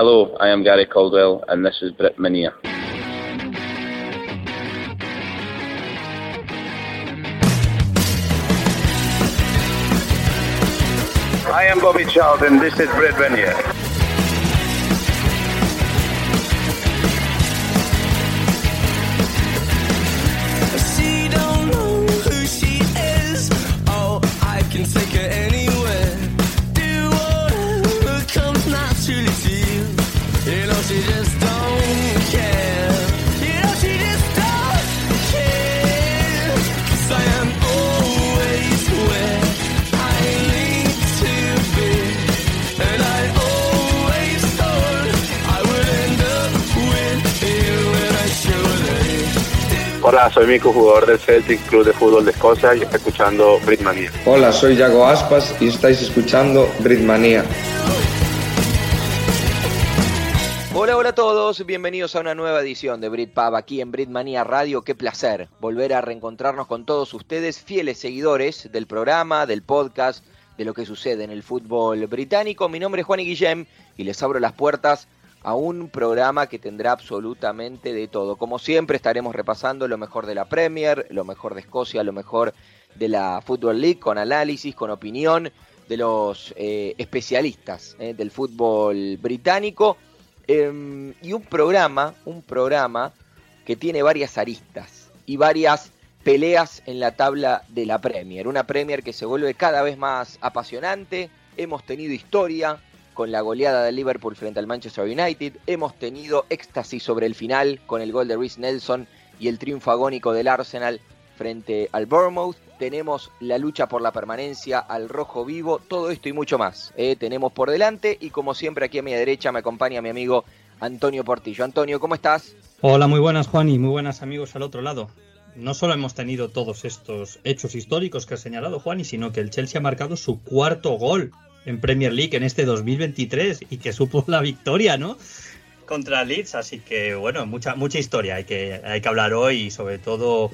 Hello, I am Gary Caldwell and this is Brit Minia. I am Bobby Charlton. This is Brit Minia. Hola, soy Mico, jugador del Celtic Club de Fútbol de Escocia y está escuchando Britmania. Hola, soy Yago Aspas y estáis escuchando Britmanía. Hola, hola a todos, bienvenidos a una nueva edición de Britpub aquí en Britmania Radio. Qué placer volver a reencontrarnos con todos ustedes, fieles seguidores del programa, del podcast, de lo que sucede en el fútbol británico. Mi nombre es Juan y Guillem y les abro las puertas a un programa que tendrá absolutamente de todo. Como siempre estaremos repasando lo mejor de la Premier, lo mejor de Escocia, lo mejor de la Football League, con análisis, con opinión de los eh, especialistas eh, del fútbol británico. Em, y un programa, un programa que tiene varias aristas y varias peleas en la tabla de la Premier. Una Premier que se vuelve cada vez más apasionante. Hemos tenido historia con la goleada del Liverpool frente al Manchester United. Hemos tenido éxtasis sobre el final con el gol de Rhys Nelson y el triunfo agónico del Arsenal frente al Bournemouth. Tenemos la lucha por la permanencia al rojo vivo, todo esto y mucho más. eh, tenemos por delante y como siempre aquí a mi derecha me acompaña mi amigo Antonio Portillo. Antonio, ¿cómo estás? Hola, muy buenas Juan y muy buenas amigos al otro lado. No solo hemos tenido todos estos hechos históricos que ha señalado Juan, sino que el Chelsea ha marcado su cuarto gol en Premier League en este 2023 y que supo la victoria, ¿no? Contra Leeds, así que bueno, mucha mucha historia hay que hay que hablar hoy y sobre todo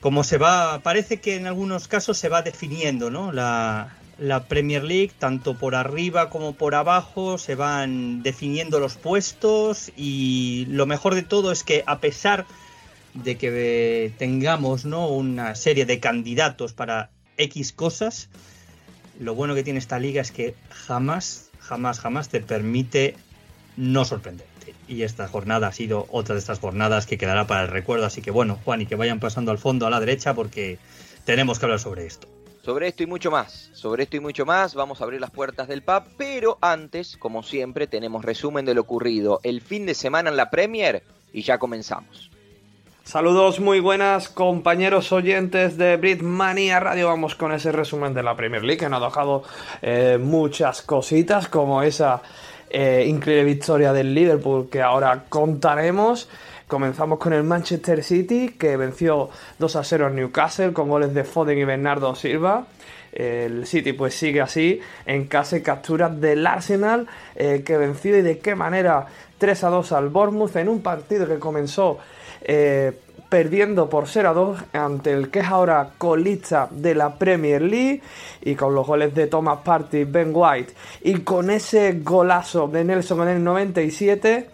cómo se va, parece que en algunos casos se va definiendo, ¿no? La, la Premier League, tanto por arriba como por abajo, se van definiendo los puestos y lo mejor de todo es que a pesar de que tengamos ¿no? una serie de candidatos para X cosas, lo bueno que tiene esta liga es que jamás, jamás, jamás te permite no sorprenderte. Y esta jornada ha sido otra de estas jornadas que quedará para el recuerdo. Así que bueno, Juan, y que vayan pasando al fondo a la derecha porque tenemos que hablar sobre esto. Sobre esto y mucho más, sobre esto y mucho más, vamos a abrir las puertas del pub, pero antes, como siempre, tenemos resumen de lo ocurrido el fin de semana en la Premier y ya comenzamos. Saludos muy buenas compañeros oyentes de Britmania Radio. Vamos con ese resumen de la Premier League que nos ha dejado eh, muchas cositas como esa eh, increíble victoria del Liverpool que ahora contaremos. Comenzamos con el Manchester City que venció 2 a 0 al Newcastle con goles de Foden y Bernardo Silva. El City pues sigue así en casa y captura del Arsenal eh, que venció y de qué manera 3 a 2 al Bournemouth en un partido que comenzó eh, perdiendo por 0 a 2 ante el que es ahora colista de la Premier League y con los goles de Thomas Partey, Ben White y con ese golazo de Nelson en el 97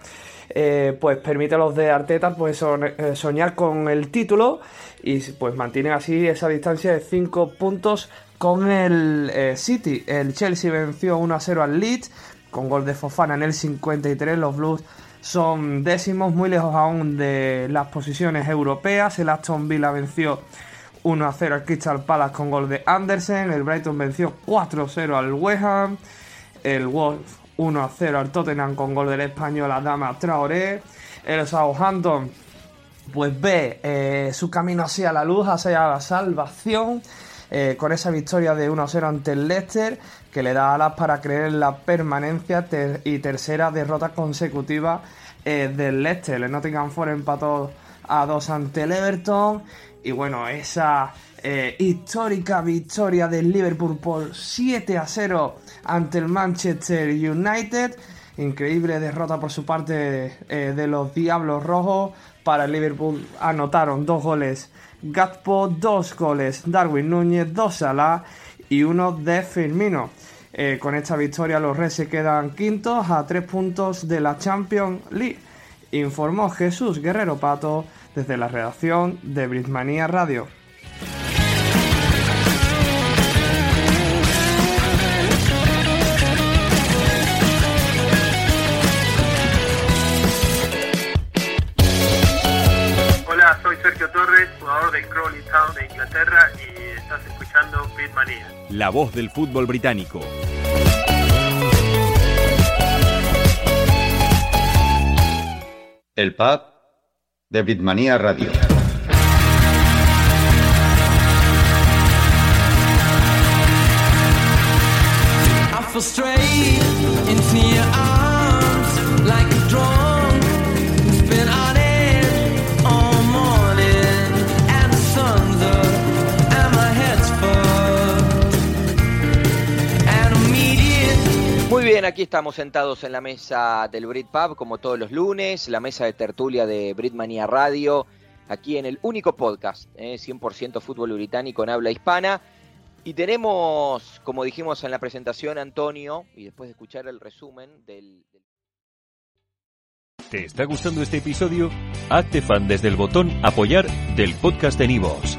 eh, pues permite a los de Arteta pues eh, soñar con el título y pues mantienen así esa distancia de 5 puntos con el City. El Chelsea venció 1 a 0 al Leeds con gol de Fofana en el 53. Los Blues son décimos, muy lejos aún de las posiciones europeas. El Aston Villa venció 1 a 0 al Crystal Palace con gol de Andersen. El Brighton venció 4 a 0 al West Ham. El Wolf 1 a 0 al Tottenham con gol del español Adama Traoré. El Southampton pues ve eh, su camino hacia la luz, hacia la salvación. Eh, con esa victoria de 1-0 ante el Leicester, que le da alas para creer en la permanencia y tercera derrota consecutiva eh, del Leicester. El Nottingham Forest empató a 2 ante el Everton. Y bueno, esa eh, histórica victoria del Liverpool por 7 a 0 ante el Manchester United. Increíble derrota por su parte eh, de los Diablos Rojos. Para el Liverpool anotaron dos goles Gatpo, dos goles Darwin Núñez, dos Salah y uno de Firmino. Eh, con esta victoria los Reds se quedan quintos a tres puntos de la Champions League. Informó Jesús Guerrero Pato desde la redacción de Britmania Radio. La voz del fútbol británico. El pub de Britmania Radio. I aquí estamos sentados en la mesa del Brit Pub, como todos los lunes, la mesa de tertulia de Britmania Radio, aquí en el único podcast, eh, 100% fútbol británico en habla hispana. Y tenemos, como dijimos en la presentación, Antonio, y después de escuchar el resumen del... del- ¿Te está gustando este episodio? Hazte fan desde el botón Apoyar del podcast de Nivos.